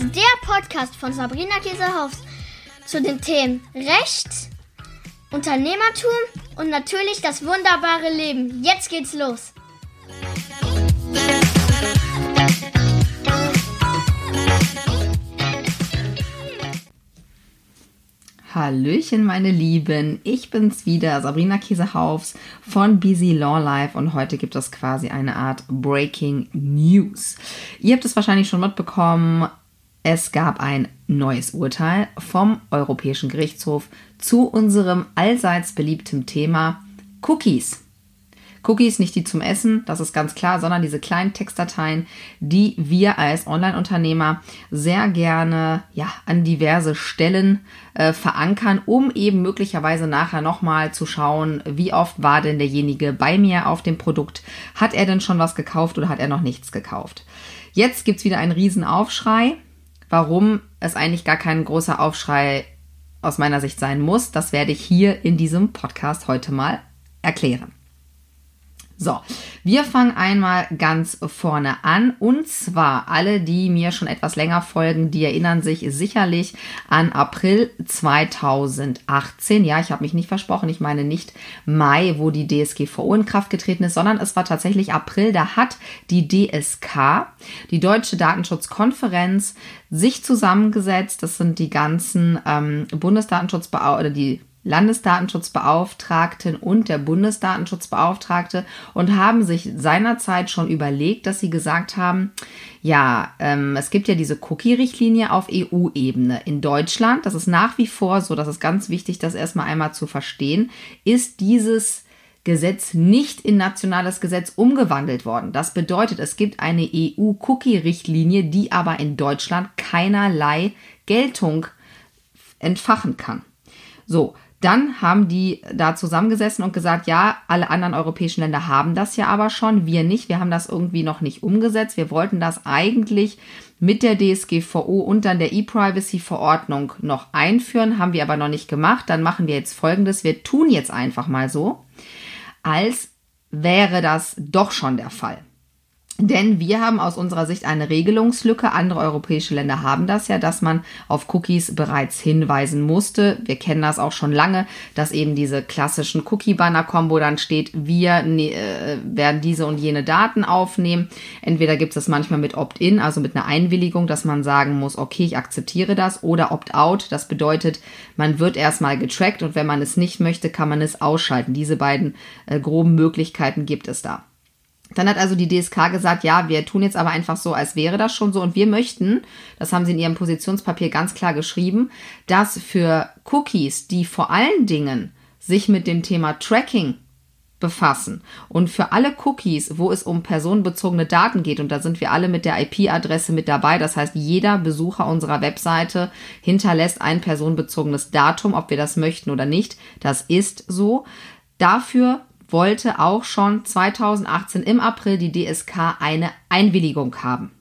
ist der Podcast von Sabrina Käsehaus zu den Themen Recht, Unternehmertum und natürlich das wunderbare Leben. Jetzt geht's los. Hallöchen, meine Lieben. Ich bin's wieder, Sabrina Käsehaufs von Busy Law Life und heute gibt es quasi eine Art Breaking News. Ihr habt es wahrscheinlich schon mitbekommen. Es gab ein neues Urteil vom Europäischen Gerichtshof zu unserem allseits beliebten Thema Cookies. Cookies nicht die zum Essen, das ist ganz klar, sondern diese kleinen Textdateien, die wir als Online-Unternehmer sehr gerne ja, an diverse Stellen äh, verankern, um eben möglicherweise nachher nochmal zu schauen, wie oft war denn derjenige bei mir auf dem Produkt, hat er denn schon was gekauft oder hat er noch nichts gekauft. Jetzt gibt es wieder einen Riesenaufschrei, warum es eigentlich gar kein großer Aufschrei aus meiner Sicht sein muss. Das werde ich hier in diesem Podcast heute mal erklären. So, wir fangen einmal ganz vorne an. Und zwar alle, die mir schon etwas länger folgen, die erinnern sich sicherlich an April 2018. Ja, ich habe mich nicht versprochen. Ich meine nicht Mai, wo die DSGVO in Kraft getreten ist, sondern es war tatsächlich April. Da hat die DSK, die Deutsche Datenschutzkonferenz, sich zusammengesetzt. Das sind die ganzen ähm, Bundesdatenschutzbeauftragten die Landesdatenschutzbeauftragten und der Bundesdatenschutzbeauftragte und haben sich seinerzeit schon überlegt, dass sie gesagt haben, ja, ähm, es gibt ja diese Cookie-Richtlinie auf EU-Ebene. In Deutschland, das ist nach wie vor so, das ist ganz wichtig, das erstmal einmal zu verstehen, ist dieses Gesetz nicht in nationales Gesetz umgewandelt worden. Das bedeutet, es gibt eine EU-Cookie-Richtlinie, die aber in Deutschland keinerlei Geltung entfachen kann. So, dann haben die da zusammengesessen und gesagt, ja, alle anderen europäischen Länder haben das ja aber schon, wir nicht, wir haben das irgendwie noch nicht umgesetzt. Wir wollten das eigentlich mit der DSGVO und dann der E-Privacy-Verordnung noch einführen, haben wir aber noch nicht gemacht. Dann machen wir jetzt Folgendes, wir tun jetzt einfach mal so, als wäre das doch schon der Fall. Denn wir haben aus unserer Sicht eine Regelungslücke. Andere europäische Länder haben das ja, dass man auf Cookies bereits hinweisen musste. Wir kennen das auch schon lange, dass eben diese klassischen Cookie-Banner-Kombo dann steht, wir ne, äh, werden diese und jene Daten aufnehmen. Entweder gibt es das manchmal mit Opt-in, also mit einer Einwilligung, dass man sagen muss, okay, ich akzeptiere das, oder Opt-out. Das bedeutet, man wird erstmal getrackt und wenn man es nicht möchte, kann man es ausschalten. Diese beiden äh, groben Möglichkeiten gibt es da. Dann hat also die DSK gesagt, ja, wir tun jetzt aber einfach so, als wäre das schon so. Und wir möchten, das haben sie in ihrem Positionspapier ganz klar geschrieben, dass für Cookies, die vor allen Dingen sich mit dem Thema Tracking befassen und für alle Cookies, wo es um personenbezogene Daten geht, und da sind wir alle mit der IP-Adresse mit dabei, das heißt, jeder Besucher unserer Webseite hinterlässt ein personenbezogenes Datum, ob wir das möchten oder nicht. Das ist so. Dafür wollte auch schon 2018 im April die DSK eine Einwilligung haben.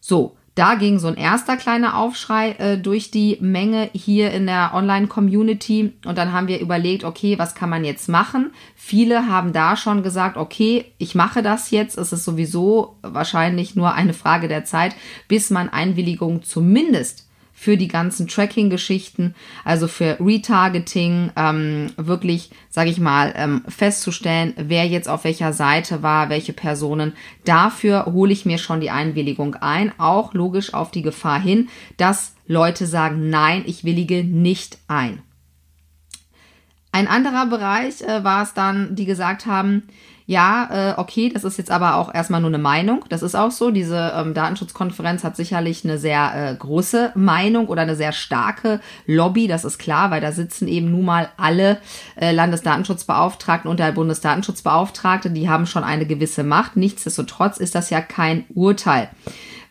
So, da ging so ein erster kleiner Aufschrei äh, durch die Menge hier in der Online-Community und dann haben wir überlegt, okay, was kann man jetzt machen? Viele haben da schon gesagt, okay, ich mache das jetzt. Es ist sowieso wahrscheinlich nur eine Frage der Zeit, bis man Einwilligung zumindest für die ganzen Tracking-Geschichten, also für Retargeting, ähm, wirklich, sage ich mal, ähm, festzustellen, wer jetzt auf welcher Seite war, welche Personen. Dafür hole ich mir schon die Einwilligung ein, auch logisch auf die Gefahr hin, dass Leute sagen, nein, ich willige nicht ein. Ein anderer Bereich äh, war es dann, die gesagt haben, ja, äh, okay, das ist jetzt aber auch erstmal nur eine Meinung. Das ist auch so. Diese ähm, Datenschutzkonferenz hat sicherlich eine sehr äh, große Meinung oder eine sehr starke Lobby. Das ist klar, weil da sitzen eben nun mal alle äh, Landesdatenschutzbeauftragten und der Bundesdatenschutzbeauftragte. Die haben schon eine gewisse Macht. Nichtsdestotrotz ist das ja kein Urteil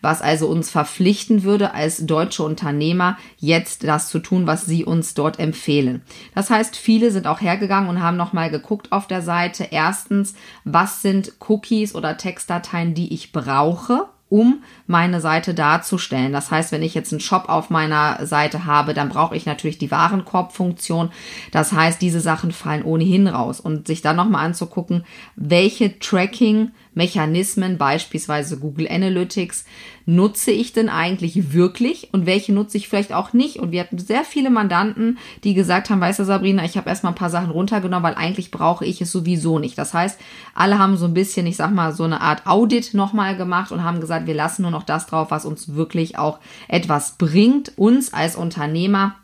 was also uns verpflichten würde, als deutsche Unternehmer jetzt das zu tun, was sie uns dort empfehlen. Das heißt, viele sind auch hergegangen und haben nochmal geguckt auf der Seite. Erstens, was sind Cookies oder Textdateien, die ich brauche? um meine Seite darzustellen. Das heißt, wenn ich jetzt einen Shop auf meiner Seite habe, dann brauche ich natürlich die Warenkorbfunktion. Das heißt, diese Sachen fallen ohnehin raus. Und sich dann nochmal anzugucken, welche Tracking Mechanismen, beispielsweise Google Analytics, nutze ich denn eigentlich wirklich und welche nutze ich vielleicht auch nicht? Und wir hatten sehr viele Mandanten, die gesagt haben, weißt du Sabrina, ich habe erstmal ein paar Sachen runtergenommen, weil eigentlich brauche ich es sowieso nicht. Das heißt, alle haben so ein bisschen, ich sag mal, so eine Art Audit nochmal gemacht und haben gesagt, wir lassen nur noch das drauf, was uns wirklich auch etwas bringt, uns als Unternehmer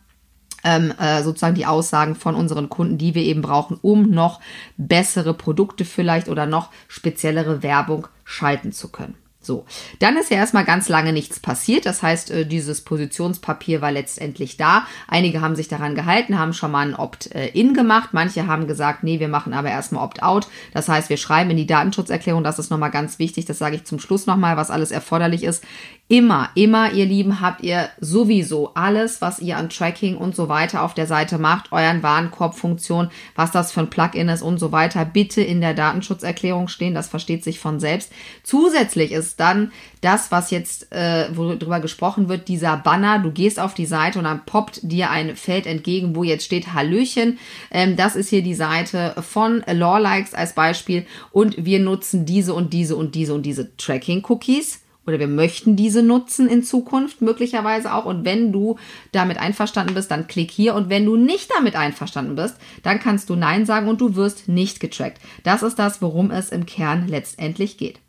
ähm, äh, sozusagen die Aussagen von unseren Kunden, die wir eben brauchen, um noch bessere Produkte vielleicht oder noch speziellere Werbung schalten zu können. So, dann ist ja erstmal ganz lange nichts passiert. Das heißt, äh, dieses Positionspapier war letztendlich da. Einige haben sich daran gehalten, haben schon mal ein Opt-in gemacht. Manche haben gesagt, nee, wir machen aber erstmal Opt-out. Das heißt, wir schreiben in die Datenschutzerklärung, das ist nochmal ganz wichtig, das sage ich zum Schluss nochmal, was alles erforderlich ist. Immer, immer, ihr Lieben, habt ihr sowieso alles, was ihr an Tracking und so weiter auf der Seite macht, euren Warenkorbfunktion, was das für ein Plugin ist und so weiter, bitte in der Datenschutzerklärung stehen. Das versteht sich von selbst. Zusätzlich ist dann das, was jetzt, äh, worüber gesprochen wird, dieser Banner. Du gehst auf die Seite und dann poppt dir ein Feld entgegen, wo jetzt steht Hallöchen. Ähm, das ist hier die Seite von Lawlikes als Beispiel und wir nutzen diese und diese und diese und diese Tracking-Cookies oder wir möchten diese nutzen in Zukunft möglicherweise auch. Und wenn du damit einverstanden bist, dann klick hier. Und wenn du nicht damit einverstanden bist, dann kannst du Nein sagen und du wirst nicht getrackt. Das ist das, worum es im Kern letztendlich geht.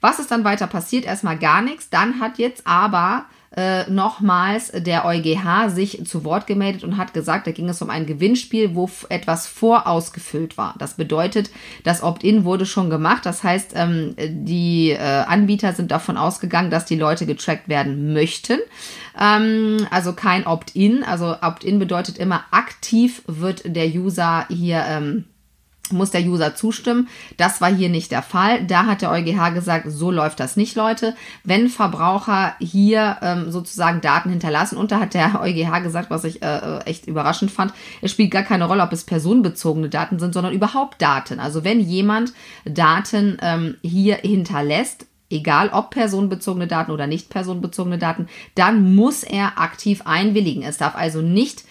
Was ist dann weiter passiert? Erstmal gar nichts. Dann hat jetzt aber äh, nochmals der EuGH sich zu Wort gemeldet und hat gesagt, da ging es um ein Gewinnspiel, wo etwas vorausgefüllt war. Das bedeutet, das Opt-in wurde schon gemacht. Das heißt, ähm, die äh, Anbieter sind davon ausgegangen, dass die Leute getrackt werden möchten. Ähm, also kein Opt-in. Also Opt-in bedeutet immer aktiv wird der User hier ähm, muss der User zustimmen. Das war hier nicht der Fall. Da hat der EuGH gesagt, so läuft das nicht, Leute. Wenn Verbraucher hier ähm, sozusagen Daten hinterlassen, und da hat der EuGH gesagt, was ich äh, echt überraschend fand, es spielt gar keine Rolle, ob es personenbezogene Daten sind, sondern überhaupt Daten. Also wenn jemand Daten ähm, hier hinterlässt, egal ob personenbezogene Daten oder nicht personenbezogene Daten, dann muss er aktiv einwilligen. Es darf also nicht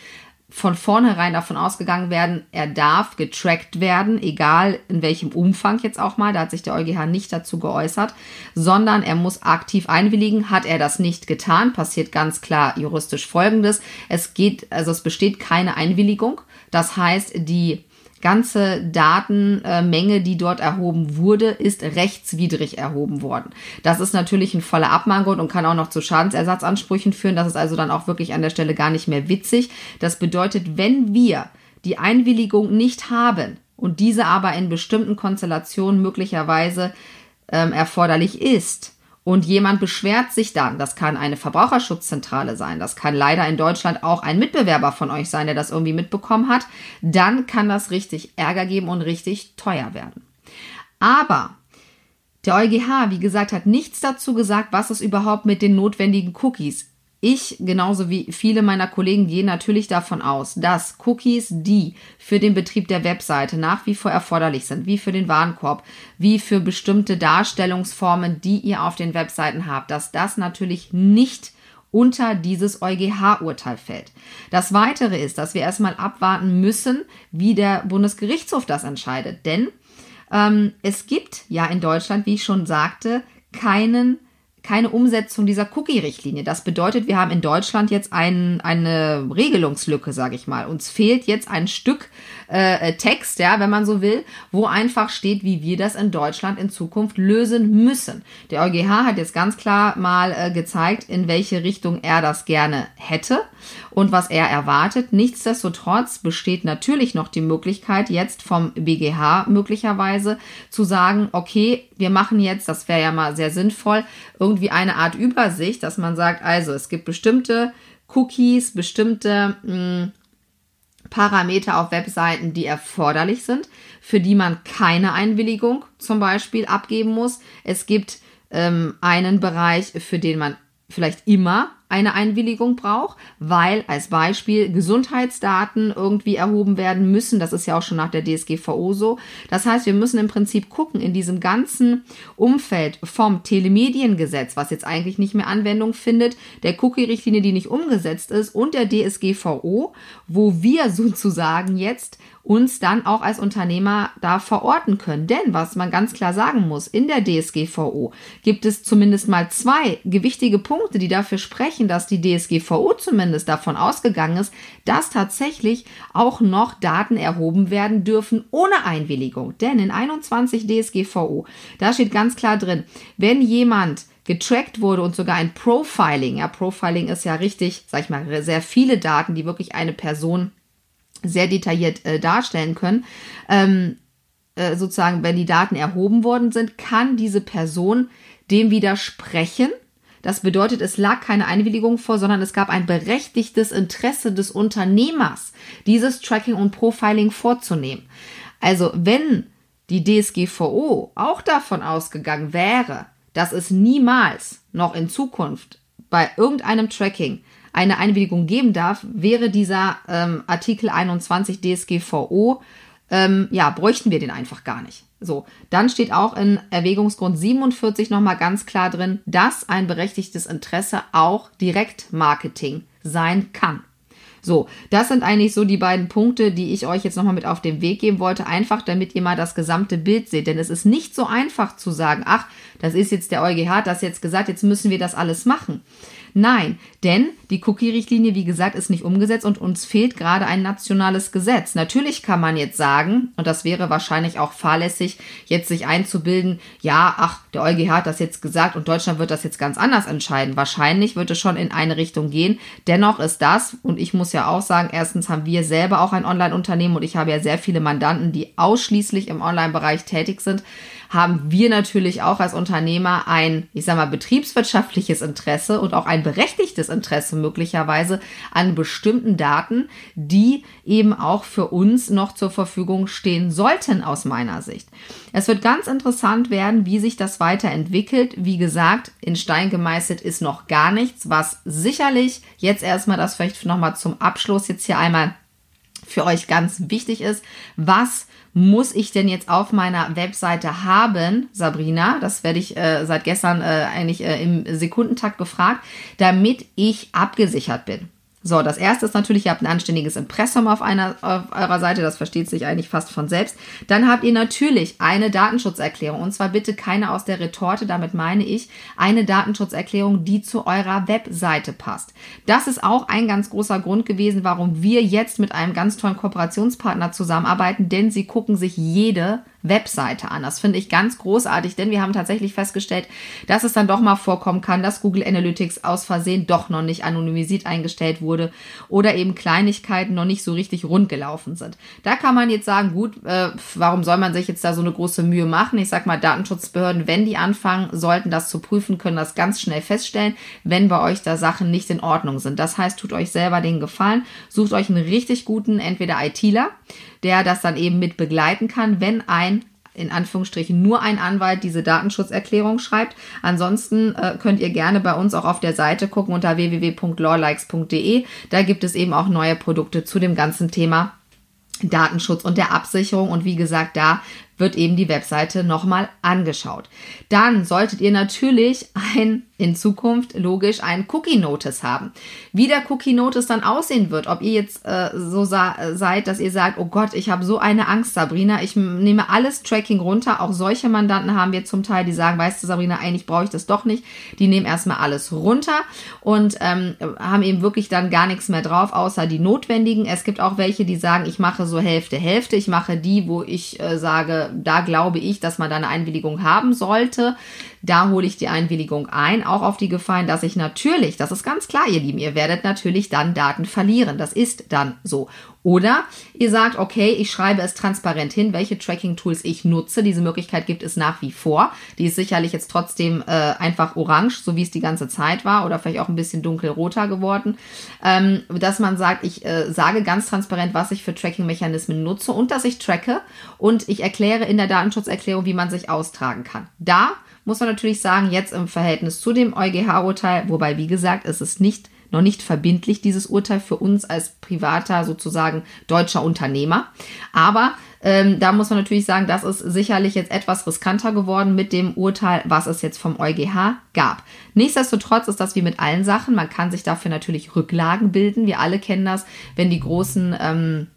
von vornherein davon ausgegangen werden, er darf getrackt werden, egal in welchem Umfang jetzt auch mal, da hat sich der EuGH nicht dazu geäußert, sondern er muss aktiv einwilligen. Hat er das nicht getan, passiert ganz klar juristisch Folgendes. Es geht, also es besteht keine Einwilligung. Das heißt, die ganze Datenmenge, die dort erhoben wurde, ist rechtswidrig erhoben worden. Das ist natürlich ein voller Abmahngrund und kann auch noch zu Schadensersatzansprüchen führen. Das ist also dann auch wirklich an der Stelle gar nicht mehr witzig. Das bedeutet, wenn wir die Einwilligung nicht haben und diese aber in bestimmten Konstellationen möglicherweise ähm, erforderlich ist, und jemand beschwert sich dann, das kann eine Verbraucherschutzzentrale sein, das kann leider in Deutschland auch ein Mitbewerber von euch sein, der das irgendwie mitbekommen hat, dann kann das richtig Ärger geben und richtig teuer werden. Aber der EuGH, wie gesagt, hat nichts dazu gesagt, was es überhaupt mit den notwendigen Cookies ich, genauso wie viele meiner Kollegen, gehen natürlich davon aus, dass Cookies, die für den Betrieb der Webseite nach wie vor erforderlich sind, wie für den Warenkorb, wie für bestimmte Darstellungsformen, die ihr auf den Webseiten habt, dass das natürlich nicht unter dieses EuGH-Urteil fällt. Das Weitere ist, dass wir erstmal abwarten müssen, wie der Bundesgerichtshof das entscheidet. Denn ähm, es gibt ja in Deutschland, wie ich schon sagte, keinen keine Umsetzung dieser Cookie-Richtlinie. Das bedeutet, wir haben in Deutschland jetzt ein, eine Regelungslücke, sage ich mal. Uns fehlt jetzt ein Stück äh, Text, ja, wenn man so will, wo einfach steht, wie wir das in Deutschland in Zukunft lösen müssen. Der EuGH hat jetzt ganz klar mal äh, gezeigt, in welche Richtung er das gerne hätte und was er erwartet. Nichtsdestotrotz besteht natürlich noch die Möglichkeit, jetzt vom BGH möglicherweise zu sagen, okay, wir machen jetzt, das wäre ja mal sehr sinnvoll, irgendwie eine Art Übersicht, dass man sagt, also es gibt bestimmte Cookies, bestimmte mh, hm, Parameter auf Webseiten, die erforderlich sind, für die man keine Einwilligung zum Beispiel abgeben muss. Es gibt ähm, einen Bereich, für den man vielleicht immer eine Einwilligung braucht, weil als Beispiel Gesundheitsdaten irgendwie erhoben werden müssen. Das ist ja auch schon nach der DSGVO so. Das heißt, wir müssen im Prinzip gucken in diesem ganzen Umfeld vom Telemediengesetz, was jetzt eigentlich nicht mehr Anwendung findet, der Cookie-Richtlinie, die nicht umgesetzt ist und der DSGVO, wo wir sozusagen jetzt uns dann auch als Unternehmer da verorten können. Denn was man ganz klar sagen muss, in der DSGVO gibt es zumindest mal zwei gewichtige Punkte, die dafür sprechen, dass die DSGVO zumindest davon ausgegangen ist, dass tatsächlich auch noch Daten erhoben werden dürfen ohne Einwilligung. Denn in 21 DSGVO, da steht ganz klar drin, wenn jemand getrackt wurde und sogar ein Profiling, ja, Profiling ist ja richtig, sag ich mal, sehr viele Daten, die wirklich eine Person sehr detailliert äh, darstellen können. Ähm, äh, sozusagen, wenn die Daten erhoben worden sind, kann diese Person dem widersprechen. Das bedeutet, es lag keine Einwilligung vor, sondern es gab ein berechtigtes Interesse des Unternehmers, dieses Tracking und Profiling vorzunehmen. Also wenn die DSGVO auch davon ausgegangen wäre, dass es niemals noch in Zukunft bei irgendeinem Tracking eine Einwilligung geben darf, wäre dieser ähm, Artikel 21 DSGVO, ähm, ja, bräuchten wir den einfach gar nicht. So, dann steht auch in Erwägungsgrund 47 nochmal ganz klar drin, dass ein berechtigtes Interesse auch Direktmarketing sein kann. So, das sind eigentlich so die beiden Punkte, die ich euch jetzt nochmal mit auf den Weg geben wollte, einfach damit ihr mal das gesamte Bild seht. Denn es ist nicht so einfach zu sagen, ach, das ist jetzt der EuGH, hat das jetzt gesagt, jetzt müssen wir das alles machen. Nein, denn die Cookie-Richtlinie, wie gesagt, ist nicht umgesetzt und uns fehlt gerade ein nationales Gesetz. Natürlich kann man jetzt sagen, und das wäre wahrscheinlich auch fahrlässig, jetzt sich einzubilden, ja, ach, der EuGH hat das jetzt gesagt und Deutschland wird das jetzt ganz anders entscheiden. Wahrscheinlich wird es schon in eine Richtung gehen. Dennoch ist das, und ich muss ja auch sagen, erstens haben wir selber auch ein Online-Unternehmen und ich habe ja sehr viele Mandanten, die ausschließlich im Online-Bereich tätig sind haben wir natürlich auch als Unternehmer ein, ich sag mal, betriebswirtschaftliches Interesse und auch ein berechtigtes Interesse möglicherweise an bestimmten Daten, die eben auch für uns noch zur Verfügung stehen sollten aus meiner Sicht. Es wird ganz interessant werden, wie sich das weiterentwickelt. Wie gesagt, in Stein gemeißelt ist noch gar nichts, was sicherlich jetzt erstmal das vielleicht nochmal zum Abschluss jetzt hier einmal für euch ganz wichtig ist. Was muss ich denn jetzt auf meiner Webseite haben, Sabrina? Das werde ich äh, seit gestern äh, eigentlich äh, im Sekundentakt gefragt, damit ich abgesichert bin. So, das erste ist natürlich, ihr habt ein anständiges Impressum auf, einer, auf eurer Seite, das versteht sich eigentlich fast von selbst. Dann habt ihr natürlich eine Datenschutzerklärung und zwar bitte keine aus der Retorte, damit meine ich eine Datenschutzerklärung, die zu eurer Webseite passt. Das ist auch ein ganz großer Grund gewesen, warum wir jetzt mit einem ganz tollen Kooperationspartner zusammenarbeiten, denn sie gucken sich jede Webseite an. Das finde ich ganz großartig, denn wir haben tatsächlich festgestellt, dass es dann doch mal vorkommen kann, dass Google Analytics aus Versehen doch noch nicht anonymisiert eingestellt wurde oder eben Kleinigkeiten noch nicht so richtig rund gelaufen sind. Da kann man jetzt sagen, gut, äh, warum soll man sich jetzt da so eine große Mühe machen? Ich sag mal, Datenschutzbehörden, wenn die anfangen, sollten das zu prüfen, können das ganz schnell feststellen, wenn bei euch da Sachen nicht in Ordnung sind. Das heißt, tut euch selber den Gefallen, sucht euch einen richtig guten, entweder ITler, der das dann eben mit begleiten kann, wenn ein in Anführungsstrichen nur ein Anwalt diese Datenschutzerklärung schreibt. Ansonsten äh, könnt ihr gerne bei uns auch auf der Seite gucken unter www.lawlikes.de. Da gibt es eben auch neue Produkte zu dem ganzen Thema Datenschutz und der Absicherung. Und wie gesagt, da wird eben die Webseite nochmal angeschaut. Dann solltet ihr natürlich ein in Zukunft logisch ein Cookie Notice haben. Wie der Cookie Notice dann aussehen wird, ob ihr jetzt äh, so seid, dass ihr sagt, oh Gott, ich habe so eine Angst, Sabrina, ich nehme alles Tracking runter. Auch solche Mandanten haben wir zum Teil, die sagen, weißt du, Sabrina, eigentlich brauche ich das doch nicht. Die nehmen erstmal alles runter und ähm, haben eben wirklich dann gar nichts mehr drauf, außer die notwendigen. Es gibt auch welche, die sagen, ich mache so Hälfte, Hälfte. Ich mache die, wo ich äh, sage, da glaube ich, dass man da eine Einwilligung haben sollte. Da hole ich die Einwilligung ein, auch auf die Gefallen, dass ich natürlich, das ist ganz klar, ihr Lieben, ihr werdet natürlich dann Daten verlieren. Das ist dann so. Oder ihr sagt, okay, ich schreibe es transparent hin, welche Tracking-Tools ich nutze. Diese Möglichkeit gibt es nach wie vor. Die ist sicherlich jetzt trotzdem äh, einfach orange, so wie es die ganze Zeit war, oder vielleicht auch ein bisschen dunkelroter geworden. Ähm, dass man sagt, ich äh, sage ganz transparent, was ich für Tracking-Mechanismen nutze und dass ich tracke und ich erkläre in der Datenschutzerklärung, wie man sich austragen kann. Da muss man natürlich sagen, jetzt im Verhältnis zu dem EuGH-Urteil, wobei, wie gesagt, es ist nicht noch nicht verbindlich, dieses Urteil für uns als privater, sozusagen deutscher Unternehmer. Aber ähm, da muss man natürlich sagen, das ist sicherlich jetzt etwas riskanter geworden mit dem Urteil, was es jetzt vom EuGH gab. Nichtsdestotrotz ist das wie mit allen Sachen. Man kann sich dafür natürlich Rücklagen bilden. Wir alle kennen das, wenn die großen ähm,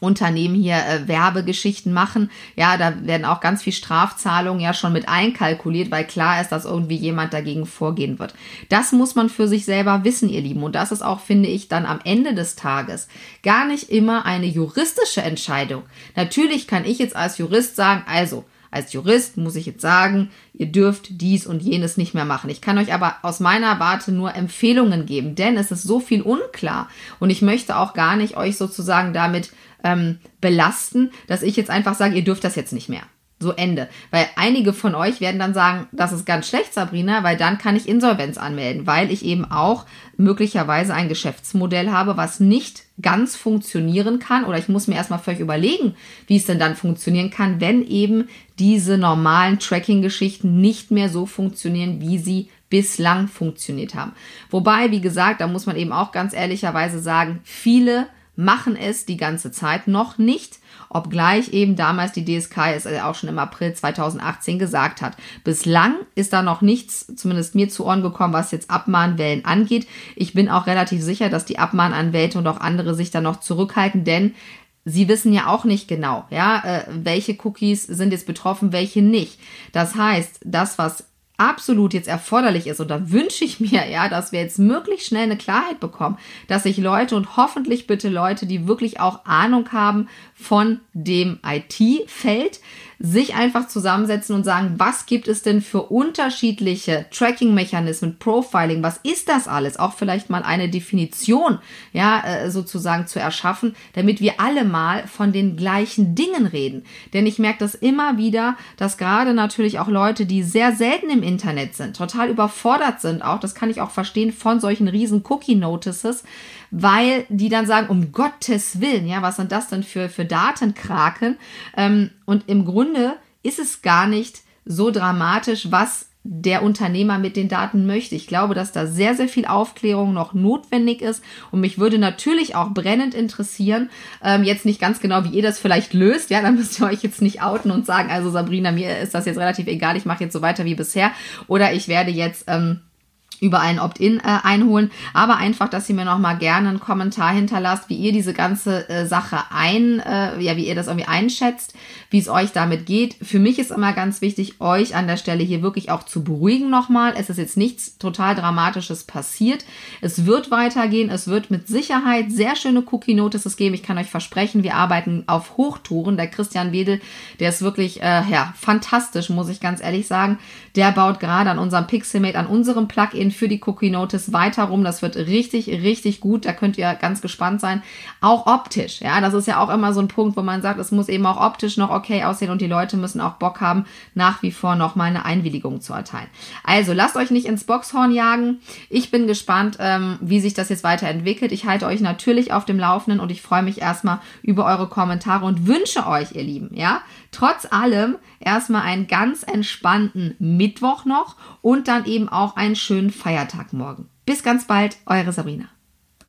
Unternehmen hier äh, Werbegeschichten machen. Ja, da werden auch ganz viel Strafzahlungen ja schon mit einkalkuliert, weil klar ist, dass irgendwie jemand dagegen vorgehen wird. Das muss man für sich selber wissen, ihr Lieben. Und das ist auch, finde ich, dann am Ende des Tages gar nicht immer eine juristische Entscheidung. Natürlich kann ich jetzt als Jurist sagen, also, als Jurist muss ich jetzt sagen, ihr dürft dies und jenes nicht mehr machen. Ich kann euch aber aus meiner Warte nur Empfehlungen geben, denn es ist so viel unklar und ich möchte auch gar nicht euch sozusagen damit ähm, belasten, dass ich jetzt einfach sage, ihr dürft das jetzt nicht mehr. So Ende. Weil einige von euch werden dann sagen, das ist ganz schlecht, Sabrina, weil dann kann ich Insolvenz anmelden, weil ich eben auch möglicherweise ein Geschäftsmodell habe, was nicht ganz funktionieren kann. Oder ich muss mir erstmal völlig überlegen, wie es denn dann funktionieren kann, wenn eben diese normalen Tracking-Geschichten nicht mehr so funktionieren, wie sie bislang funktioniert haben. Wobei, wie gesagt, da muss man eben auch ganz ehrlicherweise sagen, viele machen es die ganze Zeit noch nicht, obgleich eben damals die DSK es auch schon im April 2018 gesagt hat. Bislang ist da noch nichts, zumindest mir zu Ohren gekommen, was jetzt Abmahnwellen angeht. Ich bin auch relativ sicher, dass die Abmahnanwälte und auch andere sich da noch zurückhalten, denn Sie wissen ja auch nicht genau, ja, äh, welche Cookies sind jetzt betroffen, welche nicht. Das heißt, das, was absolut jetzt erforderlich ist, und da wünsche ich mir ja, dass wir jetzt möglichst schnell eine Klarheit bekommen, dass sich Leute und hoffentlich bitte Leute, die wirklich auch Ahnung haben von dem IT-Feld, sich einfach zusammensetzen und sagen, was gibt es denn für unterschiedliche Tracking-Mechanismen, Profiling, was ist das alles? Auch vielleicht mal eine Definition, ja, äh, sozusagen zu erschaffen, damit wir alle mal von den gleichen Dingen reden. Denn ich merke das immer wieder, dass gerade natürlich auch Leute, die sehr selten im Internet sind, total überfordert sind, auch, das kann ich auch verstehen, von solchen riesen Cookie-Notices, weil die dann sagen, um Gottes Willen, ja, was sind das denn für, für Datenkraken? Ähm, und im Grunde ist es gar nicht so dramatisch, was der Unternehmer mit den Daten möchte. Ich glaube, dass da sehr, sehr viel Aufklärung noch notwendig ist. Und mich würde natürlich auch brennend interessieren, ähm, jetzt nicht ganz genau, wie ihr das vielleicht löst, ja, dann müsst ihr euch jetzt nicht outen und sagen, also Sabrina, mir ist das jetzt relativ egal, ich mache jetzt so weiter wie bisher. Oder ich werde jetzt ähm, über einen Opt-in äh, einholen, aber einfach, dass ihr mir noch mal gerne einen Kommentar hinterlasst, wie ihr diese ganze äh, Sache ein, äh, ja, wie ihr das irgendwie einschätzt, wie es euch damit geht. Für mich ist immer ganz wichtig, euch an der Stelle hier wirklich auch zu beruhigen nochmal. Es ist jetzt nichts total Dramatisches passiert. Es wird weitergehen. Es wird mit Sicherheit sehr schöne Cookie-Notices geben. Ich kann euch versprechen, wir arbeiten auf Hochtouren. Der Christian Wedel, der ist wirklich, äh, ja, fantastisch, muss ich ganz ehrlich sagen. Der baut gerade an unserem Pixelmate, an unserem Plugin für die Cookie Notice weiter rum. Das wird richtig, richtig gut. Da könnt ihr ganz gespannt sein. Auch optisch. Ja, das ist ja auch immer so ein Punkt, wo man sagt, es muss eben auch optisch noch okay aussehen und die Leute müssen auch Bock haben, nach wie vor noch mal eine Einwilligung zu erteilen. Also lasst euch nicht ins Boxhorn jagen. Ich bin gespannt, ähm, wie sich das jetzt weiterentwickelt. Ich halte euch natürlich auf dem Laufenden und ich freue mich erstmal über eure Kommentare und wünsche euch, ihr Lieben, ja, trotz allem erstmal einen ganz entspannten Mittwoch noch und dann eben auch einen schönen Feiertag morgen. Bis ganz bald, eure Sabrina.